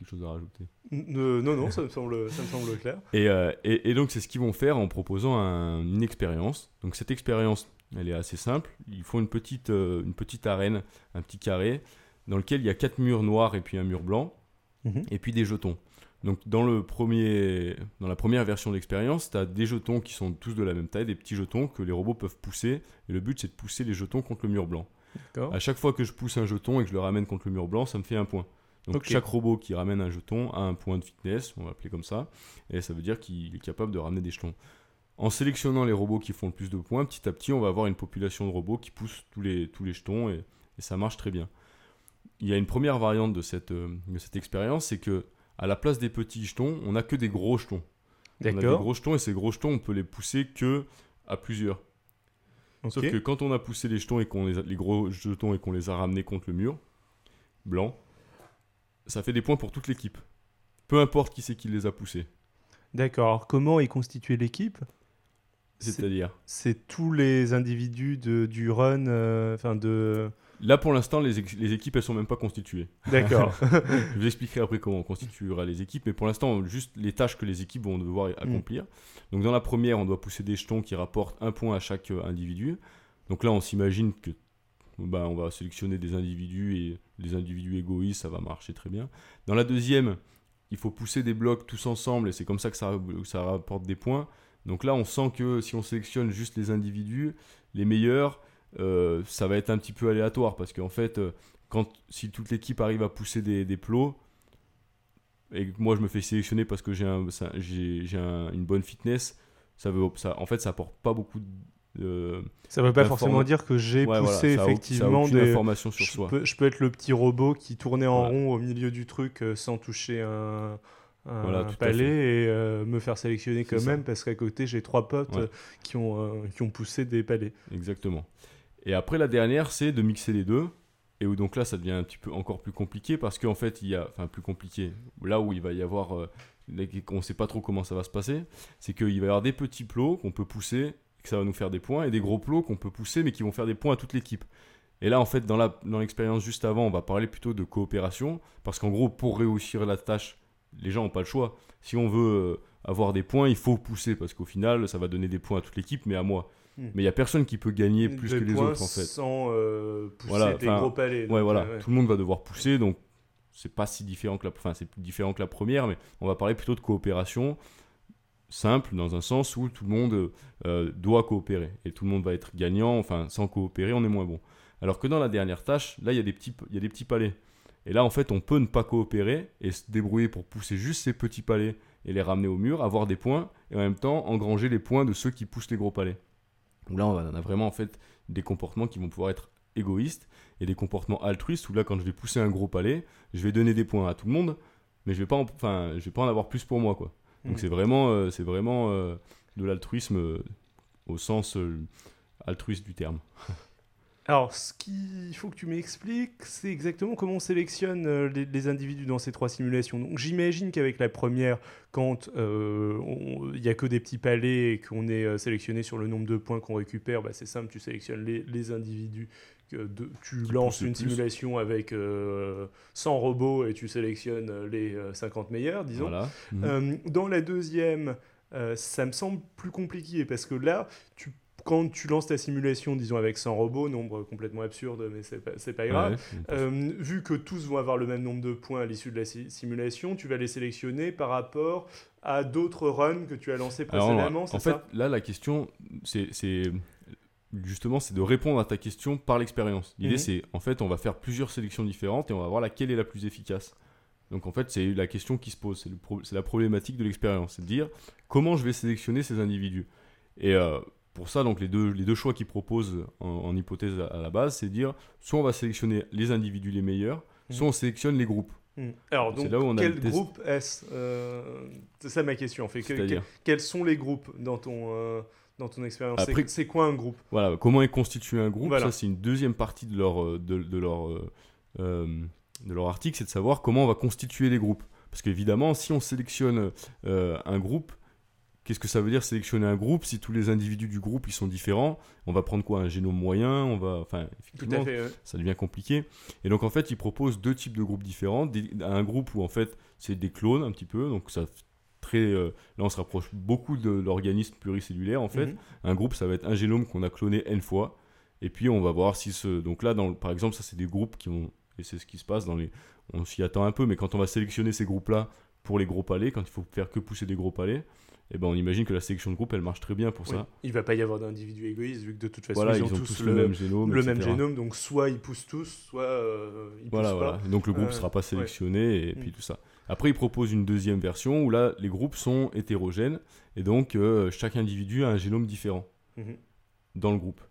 chose à rajouter? Non, non, ça me semble, ça me semble clair. Euh, et, et, donc, c'est ce qu'ils vont faire en proposant une expérience. Donc, cette expérience, elle est assez simple. Ils font une petite, euh, une petite arène, un petit carré, dans lequel il y a quatre murs noirs et puis un mur blanc, mhm. et puis des jetons. Donc, dans, le premier, dans la première version de l'expérience, tu as des jetons qui sont tous de la même taille, des petits jetons que les robots peuvent pousser. Et le but, c'est de pousser les jetons contre le mur blanc. À chaque fois que je pousse un jeton et que je le ramène contre le mur blanc, ça me fait un point. Donc chaque robot qui ramène un jeton a un point de fitness, on va l'appeler comme ça, et ça veut dire qu'il est capable de ramener des jetons. En sélectionnant les robots qui font le plus de points, petit à petit, on va avoir une population de robots qui poussent tous les, tous les jetons, et, ça marche très bien. Il y a une première variante de cette, euh, de cette expérience, c'est que à la place des petits jetons, on n'a que des gros jetons. On a des gros jetons, et ces gros jetons, on peut les pousser que à plusieurs. Sauf que quand on a poussé les jetons et qu'on les, les gros jetons et qu'on les a ramenés contre le mur blanc, ça fait des points pour toute l'équipe. Peu importe qui c'est qui les a poussés. D'accord. Comment est constituée l'équipe? C'est-à-dire? C'est tous les individus de, du run, euh, enfin de... Là, pour l'instant, les, les, équipes, elles sont même pas constituées. D'accord. je vous expliquerai après comment on constituera les équipes, mais pour l'instant, juste les tâches que les équipes vont devoir hmm. accomplir. Donc, dans la première, on doit pousser des jetons qui rapportent un point à chaque euh, individu. Donc là, on s'imagine que bah, on va sélectionner des individus et les individus égoïstes, ça va marcher très bien. Dans la deuxième, il faut pousser des blocs tous ensemble et c'est comme ça que ça, ça rapporte des points. Donc là, on sent que si on sélectionne juste les individus, les meilleurs, euh, ça va être un petit peu aléatoire parce qu'en fait, euh, quand, si toute l'équipe arrive à pousser des, des, plots, et que moi je me fais sélectionner parce que j'ai un, une bonne fitness, ça veut, ça, en fait, ça apporte pas beaucoup de ça ne veut pas forcément dire que j'ai poussé effectivement des informations sur je soi. Peux, je peux être le petit robot qui tournait en rond au milieu du truc euh, sans toucher un, un, palais et euh, me faire sélectionner quand même parce qu'à côté j'ai trois potes euh, qui, ont, qui ont poussé des palais. Exactement. Et après la dernière, c'est de mixer les deux. Et où donc là, ça devient un petit peu encore plus compliqué parce qu'en fait, il y a, enfin plus compliqué, là où il va y avoir, on ne sait pas trop comment ça va se passer, c'est qu'il va y avoir des petits plots qu'on peut pousser que ça va nous faire des points, et des gros plots qu'on peut pousser, mais qui vont faire des points à toute l'équipe. Et là, en fait, dans l'expérience juste avant, on va parler plutôt de coopération, parce qu'en gros, pour réussir la tâche, les gens n'ont pas le choix. Si on veut euh, avoir des points, il faut pousser, parce qu'au final, ça va donner des points à toute l'équipe, mais à moi. Hmm. Mais il n'y a personne qui peut gagner plus que les autres, en fait. Sans euh, pousser des gros palais. Ouais, voilà. Tout le monde va devoir pousser, donc c'est pas si différent que la, enfin, c'est différent que la première, mais on va parler plutôt de coopération simple dans un sens où tout le monde euh, doit coopérer et tout le monde va être gagnant. Enfin, sans coopérer, on est moins bon. Alors que dans la dernière tâche, là, il y a des petits, il y a des petits palais. Et là, en fait, on peut ne pas coopérer et se débrouiller pour pousser juste ces petits palais et les ramener au mur, avoir des points et en même temps engranger les points de ceux qui poussent les gros palais. Donc là, on a vraiment en fait des comportements qui vont pouvoir être égoïstes et des comportements altruistes où là, quand je vais pousser un gros palais, je vais donner des points à tout le monde, mais je vais pas, enfin, je vais pas en avoir plus pour moi, quoi. Donc mm. c'est vraiment, euh, c'est vraiment euh, de l'altruisme euh, au sens altruiste du terme. Alors, ce qu'il faut que tu m'expliques, c'est exactement comment on sélectionne les, individus dans ces trois simulations. Donc, j'imagine qu'avec la première, quand il n'y a que des petits palais et qu'on est sélectionné sur le nombre de points qu'on récupère, bah, c'est simple, tu sélectionnes les, les individus tu lances une simulation avec 100 euh, robots et tu sélectionnes euh, les 50 euh, meilleurs, disons. Dans la deuxième, ça me semble plus compliqué parce que là, tu quand tu lances ta simulation, disons avec 100 robots, nombre complètement absurde, mais c'est pas, pas grave, vu que tous vont avoir le même nombre de points à l'issue de la simulation, tu vas les sélectionner par rapport à d'autres runs que tu as lancés précédemment. en fait, là, la question, c'est justement, c'est de répondre à ta question par l'expérience. L'idée, mhm. c'est, en fait, on va faire plusieurs sélections différentes et on va voir laquelle est la plus efficace. Donc, en fait, c'est la question qui se pose, c'est la problématique de l'expérience. C'est de dire comment je vais sélectionner ces individus? Et euh, pour ça, donc les deux, les deux choix qu'ils proposent en, hypothèse à, la base, c'est de dire soit on va sélectionner les individus les meilleurs, mmh. soit on sélectionne les groupes. Mmh. Alors, donc, là où on quel groupe est-ce euh, C'est ça ma question. En fait. quels sont les groupes dans ton, euh, dans ton expérience? C'est quoi un groupe? Voilà, comment est constitué un groupe? Ça, c'est une deuxième partie de leur, euh, de, de leur, de leur article, c'est de savoir comment on va constituer les groupes. Parce qu'évidemment, si on sélectionne un groupe, Qu'est-ce que ça veut dire sélectionner un groupe si tous les individus du groupe ils sont différents? On va prendre quoi? Un génome moyen? On va, enfin, effectivement, ça devient compliqué. Et donc en fait, ils proposent deux types de groupes différents. un groupe où en fait c'est des clones un petit peu, donc ça très, euh, là on se rapproche beaucoup de l'organisme pluricellulaire en fait. Mhm. Un groupe, ça va être un génome qu'on a cloné n fois. Et puis on va voir si ce, donc là, dans, par exemple, ça c'est des groupes qui ont, et c'est ce qui se passe dans les, on s'y attend un peu, mais quand on va sélectionner ces groupes-là pour les gros palais, quand il faut faire que pousser des gros palais et eh ben on imagine que la sélection de groupe elle marche très bien pour ça. Il va pas y avoir d'individus égoïstes vu que de toute façon ils, ont tous, le, même génome. Le même génome, donc soit ils poussent tous, soit euh, ils voilà, poussent voilà. Donc le groupe ne sera pas sélectionné et puis mm. tout ça. Après il propose une deuxième version où là les groupes sont hétérogènes et donc euh, chaque individu a un génome différent mhm. dans le groupe.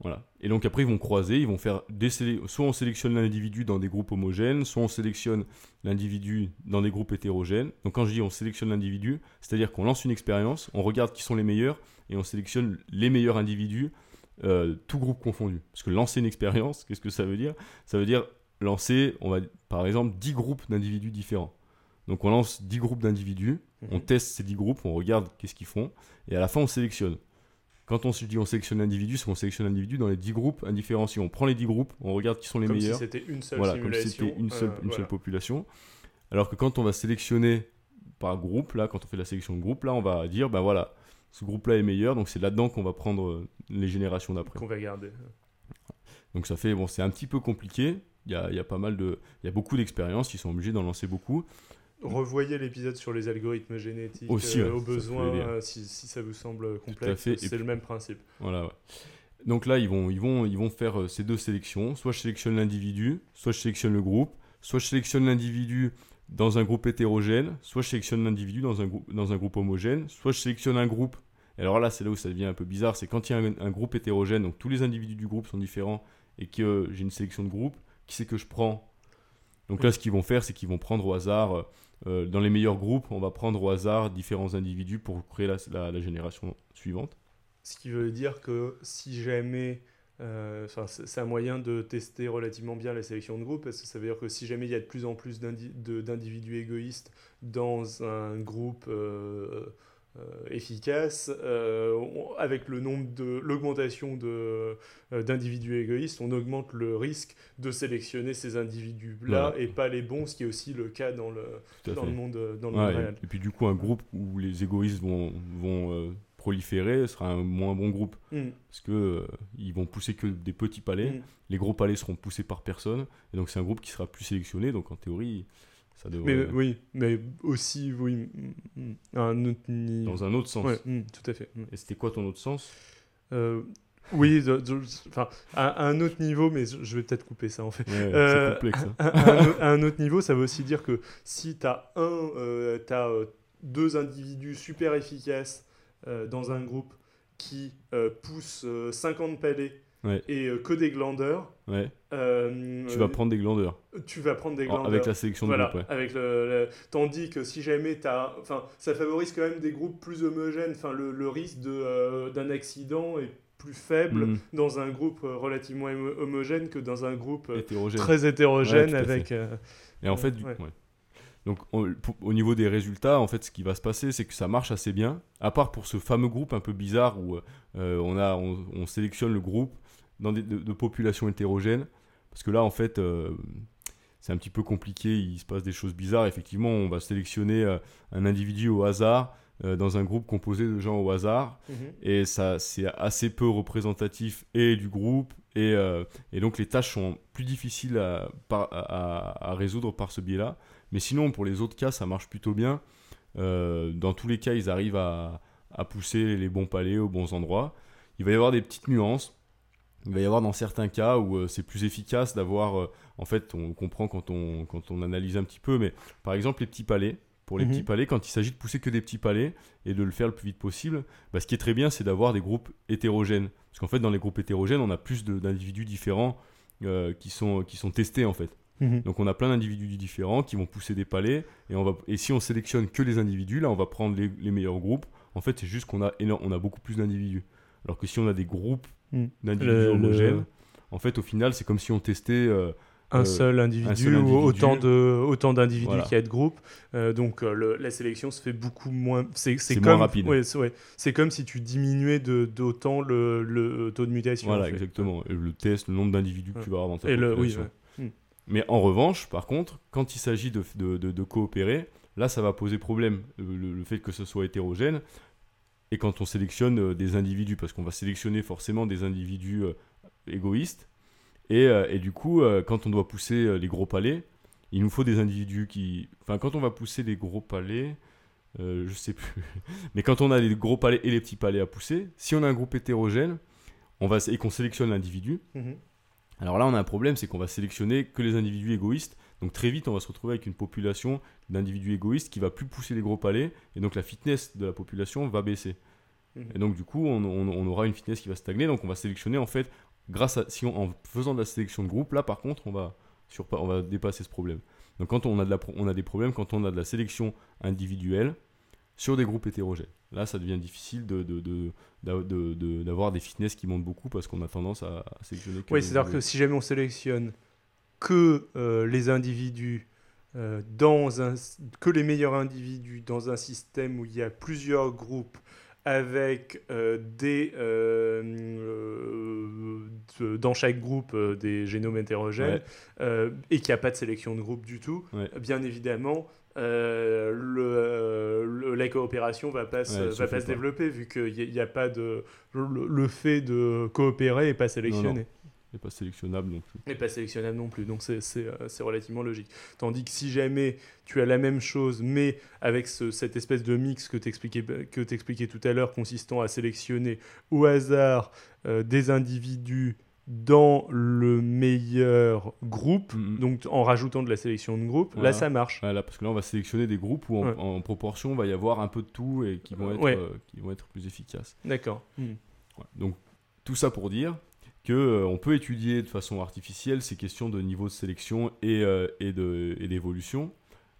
Voilà. Et donc après, ils vont croiser, ils vont faire des soit on sélectionne l'individu dans des groupes homogènes, soit on sélectionne l'individu dans des groupes hétérogènes. Donc quand je dis on sélectionne l'individu, c'est-à-dire qu'on lance une expérience, on regarde qui sont les meilleurs et on sélectionne les meilleurs individus, euh, tout groupe confondu. Parce que lancer une expérience, qu'est-ce que ça veut dire? Ça veut dire lancer, on va par exemple 10 groupes d'individus différents. Donc on lance 10 groupes d'individus, on mhm. teste ces 10 groupes, on regarde qu'est-ce qu'ils font, et à la fin on sélectionne. Quand on se dit on sélectionne l'individu, c'est qu'on sélectionne l'individu dans les 10 groupes indifférenciés. On prend les 10 groupes, on regarde qui sont les comme meilleurs. Si c'était une seule voilà, Comme si c'était une seule, une seule population. Alors que quand on va sélectionner par groupe, là, quand on fait la sélection de groupe, là, on va dire, ben voilà, ce groupe-là est meilleur, donc c'est là-dedans qu'on va prendre euh, les générations d'après. Qu'on va garder. Donc ça fait, bon, c'est un petit peu compliqué. Il y a, y a, pas mal de, il y a beaucoup d'expériences, ils sont obligés d'en lancer beaucoup. Revoyez l'épisode sur les algorithmes génétiques Aussi, euh, au besoin euh, si, si, ça vous semble complexe. C'est le même principe. Voilà. Donc là, ils vont, ils, vont, ils vont faire euh, ces deux sélections. Soit je sélectionne l'individu, soit je sélectionne le groupe, soit je sélectionne l'individu dans un groupe hétérogène, soit je sélectionne l'individu dans un, groupe, dans un groupe homogène, soit je sélectionne un groupe. Et alors là, c'est là où ça devient un peu bizarre, c'est quand il y a un, groupe hétérogène, donc tous les individus du groupe sont différents, et que j'ai une sélection de groupe, qui c'est que je prends? Donc là, ce qu'ils vont faire, c'est qu'ils vont prendre au hasard euh, dans les meilleurs groupes, on va prendre au hasard différents individus pour créer la, génération suivante. Ce qui veut dire que si jamais euh, c'est un moyen de tester relativement bien la sélection de groupe, parce que ça veut dire que si jamais il y a de plus en plus d'individus égoïstes dans un groupe euh, efficace, euh, avec le nombre de l'augmentation de euh, d'individus égoïstes, on augmente le risque de sélectionner ces individus-là et pas les bons, ce qui est aussi le cas dans le, dans le monde, dans le réel. Et, puis du coup, un groupe où les égoïstes vont, vont proliférer sera un moins bon groupe. Mm. Parce que ils vont pousser que des petits palais. Mm. Les gros palais seront poussés par personne. Et donc c'est un groupe qui sera plus sélectionné. Donc en théorie, mais, oui, mais aussi, oui, un autre Dans un autre sens. Mm, tout à fait. Et c'était quoi ton autre sens? Euh, Oui, enfin, à, un autre niveau, mais je vais peut-être couper ça en fait. Euh, c'est complexe. Hein. À, un autre niveau, ça veut aussi dire que si tu as un, euh, as, deux individus super efficaces dans un groupe qui poussent 50 palais et euh, que des glandeurs. Ouais. Euh, tu vas prendre des glandeurs. Tu vas prendre des glandeurs. Avec la sélection de groupe, Avec le, Tandis que si jamais tu as. Enfin, ça favorise quand même des groupes plus homogènes. Enfin, le, le risque euh, d'un accident est plus faible mm. dans un groupe relativement homogène que dans un groupe très hétérogène avec. et en fait, du... Donc au niveau des résultats, en fait, ce qui va se passer, c'est que ça marche assez bien. À part pour ce fameux groupe un peu bizarre où on, a, on, sélectionne le groupe, dans des, de, populations hétérogènes. Parce que là, en fait, euh, c'est un petit peu compliqué, il se passe des choses bizarres. Effectivement, on va sélectionner euh, un individu au hasard euh, dans un groupe composé de gens au hasard. Mhm. Et ça, c'est assez peu représentatif et du groupe. Et, et, donc, les tâches sont plus difficiles à, à, à résoudre par ce biais-là. Mais sinon, pour les autres cas, ça marche plutôt bien. dans tous les cas, ils arrivent à, à pousser les bons palais aux bons endroits. Il va y avoir des petites nuances. Il va y avoir dans certains cas où euh, c'est plus efficace d'avoir, euh, en fait, on comprend quand on, quand on analyse un petit peu, mais par exemple les petits palais, pour les mhm. petits palais quand il s'agit de pousser que des petits palais et de le faire le plus vite possible. Bah, ce qui est très bien, c'est d'avoir des groupes hétérogènes. Parce qu'en fait, dans les groupes hétérogènes, on a plus d'individus différents euh, qui, sont, qui sont testés en fait. Mhm. Donc on a plein d'individus différents qui vont pousser des palais et, on va, et si on sélectionne que les individus, là on va prendre les, les meilleurs groupes. En fait, c'est juste qu'on a, on a beaucoup plus d'individus. Alors que si on a des groupes mhm. d'individus homogènes, en fait, au final, c'est comme si on testait euh, un, seul individu, ou autant de autant d'individus qu'il y a de groupes. Euh, donc euh, la sélection se fait beaucoup moins. C'est moins rapide. c'est comme si tu diminuais d'autant le, le, taux de mutation. Voilà, exactement. le test, le nombre d'individus que tu vas avoir dans ta population. Le, hmm. Mais en revanche, par contre, quand il s'agit de, de, de, coopérer, là, ça va poser problème. Le, fait que ce soit hétérogène. Et quand on sélectionne des individus, parce qu'on va sélectionner forcément des individus égoïstes, euh, et, du coup, euh, quand on doit pousser euh, les gros palais, il nous faut des individus qui. Enfin, quand on va pousser les gros palais, je sais plus. Mais quand on a les gros palais et les petits palais à pousser, si on a un groupe hétérogène on va, et qu'on sélectionne l'individu, mhm. Alors là, on a un problème, c'est qu'on va sélectionner que les individus égoïstes. Donc très vite, on va se retrouver avec une population d'individus égoïstes qui va plus pousser les gros palais, et donc la fitness de la population va baisser. Mhm. Et donc du coup, on, on, aura une fitness qui va stagner, donc on va sélectionner en fait grâce à, si en faisant de la sélection de groupe, là par contre, on va, sur, on va dépasser ce problème. Donc quand on a, de la, on a des problèmes, quand on a de la sélection individuelle sur des groupes hétérogènes. Là, ça devient difficile de, d'avoir des fitness qui montent beaucoup parce qu'on a tendance à, sélectionner. oui, c'est-à-dire que si jamais on sélectionne que euh, les individus euh, dans un, que les meilleurs individus dans un système où il y a plusieurs groupes avec euh, des, dans chaque groupe des génomes hétérogènes et qu'il n'y a pas de sélection de groupe du tout, bien évidemment, le, la coopération va pas se, va pas se développer vu qu'il n'y a, pas de le, fait de coopérer n'est pas sélectionné n'est pas sélectionnable non plus. N'est pas sélectionnable non plus, donc c'est euh, relativement logique. Tandis que si jamais tu as la même chose, mais avec cette espèce de mix que tu expliquais, tout à l'heure, consistant à sélectionner au hasard euh, des individus dans le meilleur groupe, mm-hmm. donc en rajoutant de la sélection de groupe, là ça marche. Voilà, parce que là on va sélectionner des groupes où en, proportion il va y avoir un peu de tout et qui vont être, euh, qui vont être plus efficaces. D'accord. Mm. Donc tout ça pour dire qu'on euh, peut étudier de façon artificielle ces questions de niveau de sélection et, euh, et d'évolution,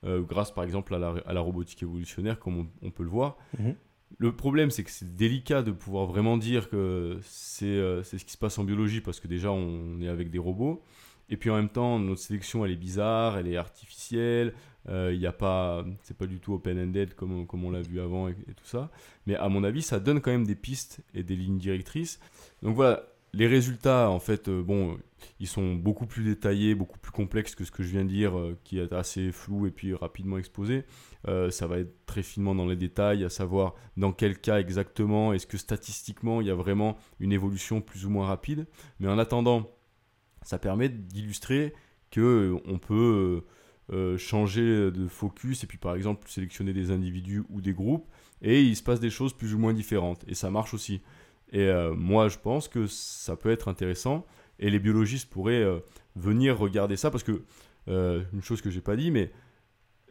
euh, grâce par exemple à la, à la, robotique évolutionnaire, comme on, peut le voir. Mhm. Le problème, c'est que c'est délicat de pouvoir vraiment dire que c'est ce qui se passe en biologie, parce que déjà, on est avec des robots. Et puis en même temps, notre sélection, elle est bizarre, elle est artificielle. Il n'y a pas, c'est pas du tout open-ended comme, comme on l'a vu avant et, tout ça. Mais à mon avis, ça donne quand même des pistes et des lignes directrices. Donc voilà, les résultats, en fait, euh, bon, ils sont beaucoup plus détaillés, beaucoup plus complexes que ce que je viens de dire, euh, qui est assez flou et puis rapidement exposé. Euh, ça va être très finement dans les détails, à savoir dans quel cas exactement, est-ce que statistiquement il y a vraiment une évolution plus ou moins rapide. Mais en attendant, ça permet d'illustrer que on peut changer de focus et puis par exemple sélectionner des individus ou des groupes et il se passe des choses plus ou moins différentes. Et ça marche aussi. Et euh, moi, je pense que ça peut être intéressant. Et les biologistes pourraient euh, venir regarder ça parce que, euh, une chose que j'ai pas dit, mais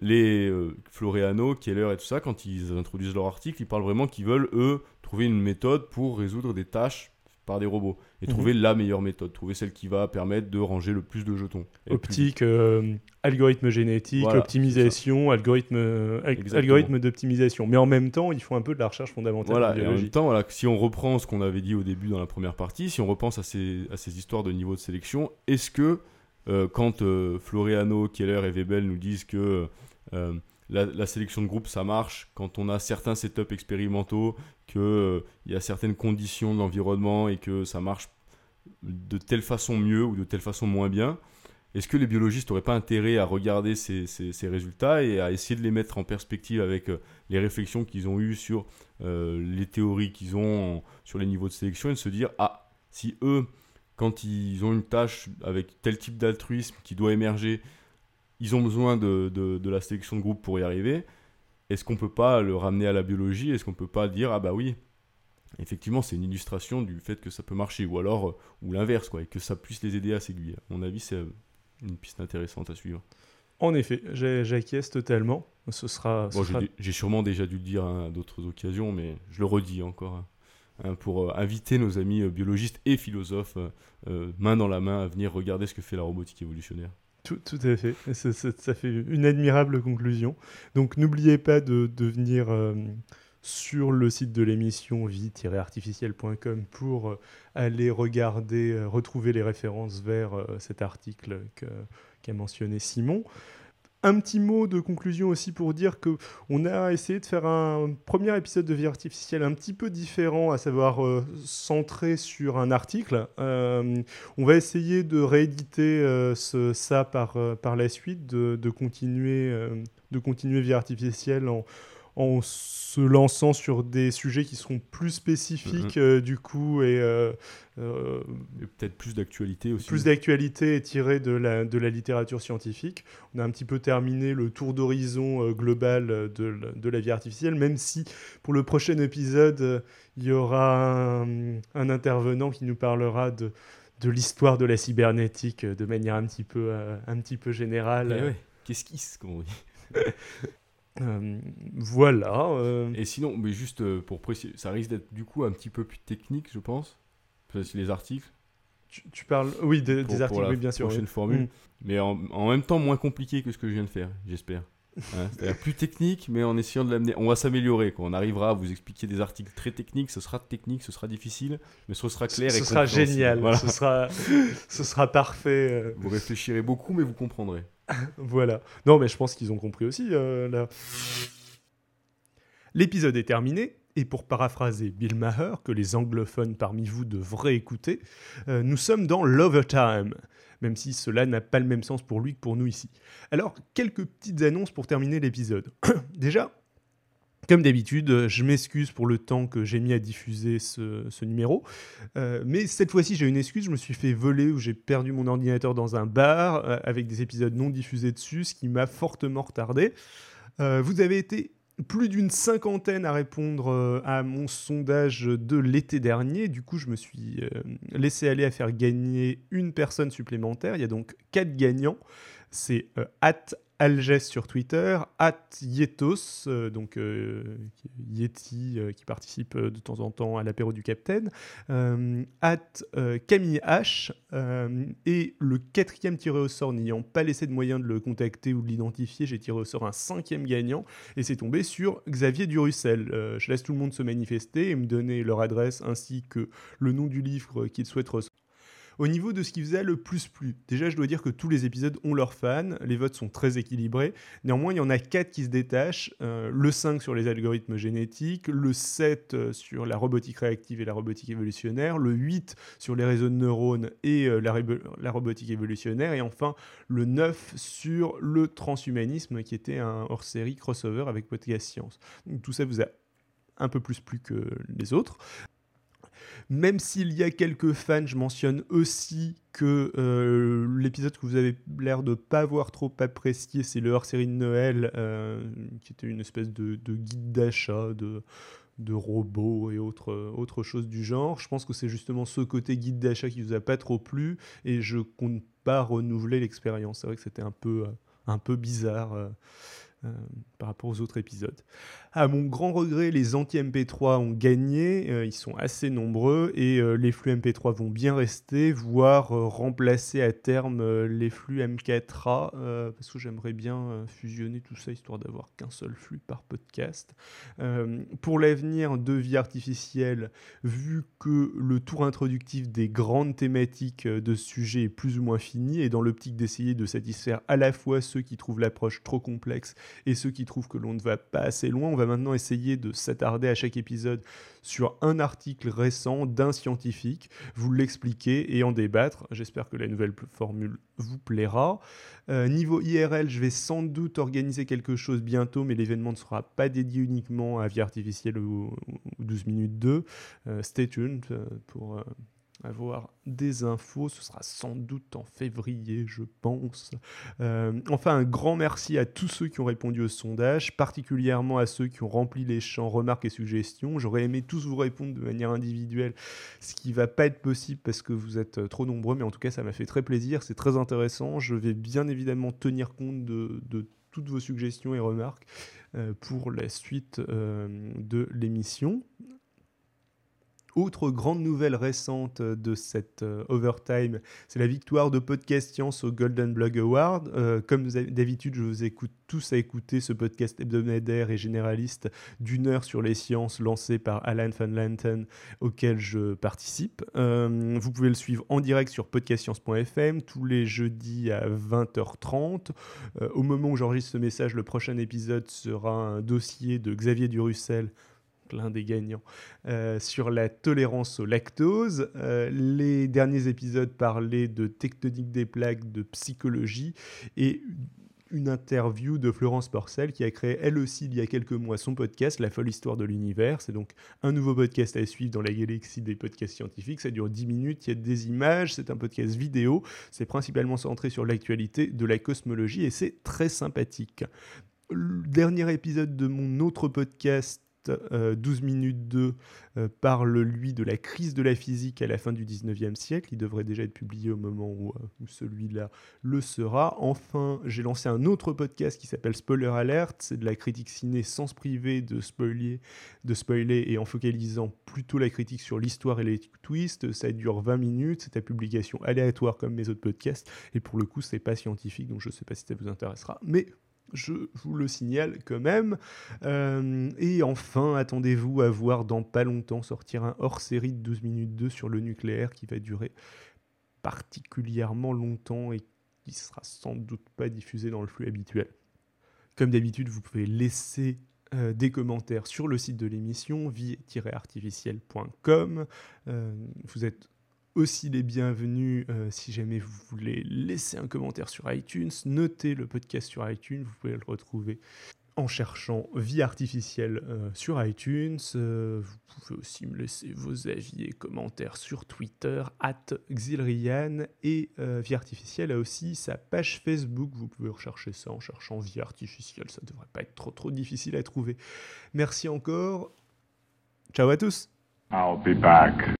les Floreano, Keller et tout ça, quand ils introduisent leur article, ils parlent vraiment qu'ils veulent, eux, trouver une méthode pour résoudre des tâches par des robots et mhm. trouver la meilleure méthode, trouver celle qui va permettre de ranger le plus de jetons. Optique, euh, algorithme génétique, optimisation, algorithme, euh, algorithme d'optimisation. Mais en même temps, ils font un peu de la recherche fondamentale. Voilà, et en même temps, voilà, si on reprend ce qu'on avait dit au début dans la première partie, si on repense à ces, à ces histoires de niveau de sélection, est-ce que euh, quand Floriano, Keller et Webel nous disent que la, sélection de groupe, ça marche quand on a certains setups expérimentaux, qu'il euh, y a certaines conditions de l'environnement et que ça marche de telle façon mieux ou de telle façon moins bien. Est-ce que les biologistes n'auraient pas intérêt à regarder ces, résultats et à essayer de les mettre en perspective avec euh, les réflexions qu'ils ont eues sur euh, les théories qu'ils ont sur les niveaux de sélection et de se dire, ah, si eux, quand ils ont une tâche avec tel type d'altruisme qui doit émerger, ils ont besoin de, de, la sélection de groupe pour y arriver. Est-ce qu'on peut pas le ramener à la biologie? Est-ce qu'on peut pas dire ah bah oui, effectivement c'est une illustration du fait que ça peut marcher ou alors euh, ou l'inverse quoi et que ça puisse les aider à s'aiguiller. À mon avis c'est euh, une piste intéressante à suivre. En effet, j'acquiesce totalement. Ce sera. J'ai sûrement déjà dû le dire à d'autres occasions, mais je le redis encore. Hein. Hein, pour euh, inviter nos amis euh, biologistes et philosophes euh, main dans la main à venir regarder ce que fait la robotique évolutionnaire. Tout, à fait. Ça, fait une admirable conclusion. Donc n'oubliez pas de venir sur le site de l'émission vie-artificielle.com pour aller regarder, retrouver les références vers cet article qu'a mentionné Simon. Un petit mot de conclusion aussi pour dire que on a essayé de faire un premier épisode de vie artificielle un petit peu différent, à savoir euh, centré sur un article. Euh, on va essayer de rééditer euh, ça par, par la suite, de, de continuer, de continuer vie artificielle en en se lançant sur des sujets qui seront plus spécifiques mhm. euh, du coup euh, euh, et, peut-être plus d'actualité aussi. Plus d'actualité et tiré de la, de la littérature scientifique. On a un petit peu terminé le tour d'horizon global de, de, la vie artificielle, même si pour le prochain épisode, il y aura un, intervenant qui nous parlera de, de l'histoire de la cybernétique de manière un petit peu, un petit peu générale. Eh Qu'est-ce qui se... Euh, voilà. Euh. Et sinon, mais juste euh, pour préciser, ça risque d'être du coup un petit peu plus technique, je pense. Les articles. Tu, parles, oui, des, articles, oui, bien sûr. Prochaine formule. Mm. Mais en, en, même temps, moins compliqué que ce que je viens de faire, j'espère. Hein, c'est-à-dire plus technique, mais en essayant de l'amener. On va s'améliorer. On arrivera à vous expliquer des articles très techniques, ce sera technique, ce sera difficile, mais ce sera clair ce, et Ce sera génial. Ce, sera, ce sera parfait. Vous réfléchirez beaucoup, mais vous comprendrez. voilà. Non, mais je pense qu'ils ont compris aussi. Euh. L'épisode est terminé. Et pour paraphraser Bill Maher, que les anglophones parmi vous devraient écouter, euh, nous sommes dans l'overtime, même si cela n'a pas le même sens pour lui que pour nous ici. Alors, quelques petites annonces pour terminer l'épisode. Déjà, comme d'habitude, je m'excuse pour le temps que j'ai mis à diffuser ce, numéro. Euh, mais cette fois-ci, j'ai une excuse. Je me suis fait voler ou j'ai perdu mon ordinateur dans un bar euh, avec des épisodes non diffusés dessus, ce qui m'a fortement retardé. Euh, vous avez été plus d'une cinquantaine à répondre à mon sondage de l'été dernier. Du coup, je me suis laissé aller à faire gagner une personne supplémentaire. Il y a donc quatre gagnants. C'est at Alges sur Twitter, at Yetos, euh, donc euh, Yeti euh, qui participe de temps en temps à l'apéro du Capitaine, at Camille H, et le quatrième tiré au sort n'ayant pas laissé de moyen de le contacter ou de l'identifier, j'ai tiré au sort un cinquième gagnant et c'est tombé sur Xavier Durussel. je laisse tout le monde se manifester et me donner leur adresse ainsi que le nom du livre qu'ils souhaitent recevoir. Au niveau de ce qui faisait le plus plu, déjà je dois dire que tous les épisodes ont leurs fans, les votes sont très équilibrés. Néanmoins, il y en a 4 qui se détachent. Euh, le 5 sur les algorithmes génétiques, le 7 euh, sur la robotique réactive et la robotique évolutionnaire, le 8 sur les réseaux de neurones et euh, la, robotique évolutionnaire, et enfin le 9 sur le transhumanisme qui était un hors-série crossover avec Podcast Science. Tout ça vous a un peu plus plu que les autres. Même s'il y a quelques fans, je mentionne aussi que euh, l'épisode que vous avez l'air de pas avoir trop apprécié, c'est le hors-série de Noël, euh, qui était une espèce de, guide d'achat de, robots et autres autre choses du genre. Je pense que c'est justement ce côté guide d'achat qui vous a pas trop plu et je compte pas renouveler l'expérience. C'est vrai que c'était un peu bizarre. Euh, par rapport aux autres épisodes. À mon grand regret, les anti-MP3 ont gagné, euh, ils sont assez nombreux et euh, les flux MP3 vont bien rester, voire remplacer à terme les flux M4A, parce que j'aimerais bien fusionner tout ça histoire d'avoir qu'un seul flux par podcast. pour l'avenir de vie artificielle, vu que le tour introductif des grandes thématiques de ce sujet est plus ou moins fini, et dans l'optique d'essayer de satisfaire à la fois ceux qui trouvent l'approche trop complexe et ceux qui trouvent que l'on ne va pas assez loin, on va maintenant essayer de s'attarder à chaque épisode sur un article récent d'un scientifique, vous l'expliquer et en débattre. J'espère que la nouvelle formule vous plaira. Euh, niveau IRL, je vais sans doute organiser quelque chose bientôt, mais l'événement ne sera pas dédié uniquement à vie artificielle ou, 12 minutes 2. Euh, stay tuned euh, pour avoir des infos. Ce sera sans doute en février, je pense. Euh, enfin, un grand merci à tous ceux qui ont répondu au sondage, particulièrement à ceux qui ont rempli les champs remarques et suggestions. J'aurais aimé tous vous répondre de manière individuelle, ce qui va pas être possible parce que vous êtes euh, trop nombreux, mais en tout cas, ça m'a fait très plaisir. C'est très intéressant. Je vais bien évidemment tenir compte de, toutes vos suggestions et remarques euh, pour la suite de l'émission. Autre grande nouvelle récente de cette euh, overtime, c'est la victoire de Podcast Science au Golden Blog Award. Euh, comme d'habitude, je vous écoute tous à écouter ce podcast hebdomadaire et généraliste d'une heure sur les sciences lancé par Alan Van Lanten auquel je participe. Euh, vous pouvez le suivre en direct sur podcastscience.fm tous les jeudis à 20h30. au moment où j'enregistre ce message, le prochain épisode sera un dossier de Xavier Durussel l'un des gagnants, euh, sur la tolérance au lactose. Euh, les derniers épisodes parlaient de tectonique des plaques, de psychologie et une interview de Florence Porcel qui a créé elle aussi il y a quelques mois son podcast La folle histoire de l'univers. C'est donc un nouveau podcast à suivre dans la galaxie des podcasts scientifiques. Ça dure 10 minutes, il y a des images, c'est un podcast vidéo. C'est principalement centré sur l'actualité de la cosmologie et c'est très sympathique. Le dernier épisode de mon autre podcast 12 euh, minutes 2 euh, parle, lui, de la crise de la physique à la fin du 19e siècle. Il devrait déjà être publié au moment où, euh, celui-là le sera. Enfin, j'ai lancé un autre podcast qui s'appelle Spoiler Alert. C'est de la critique ciné sans se priver de spoiler, de spoiler et en focalisant plutôt la critique sur l'histoire et les twists. Ça dure 20 minutes. C'est à publication aléatoire comme mes autres podcasts. Et pour le coup, c'est pas scientifique, donc je sais pas si ça vous intéressera. Mais je vous le signale quand même. Euh, et enfin, attendez-vous à voir dans pas longtemps sortir un hors-série de 12 minutes 2 sur le nucléaire qui va durer particulièrement longtemps et qui sera sans doute pas diffusé dans le flux habituel. Comme d'habitude, vous pouvez laisser euh, des commentaires sur le site de l'émission vie-artificielle.com. Euh, vous êtes aussi les bienvenus euh, si jamais vous voulez laisser un commentaire sur iTunes, notez le podcast sur iTunes, vous pouvez le retrouver en cherchant Vie Artificielle euh, sur iTunes. Euh, vous pouvez aussi me laisser vos avis et commentaires sur Twitter, at Xilrian. Et Vie Artificielle a aussi sa page Facebook. Vous pouvez rechercher ça en cherchant Vie Artificielle. Ça ne devrait pas être trop, trop difficile à trouver. Merci encore. Ciao à tous. I'll be back.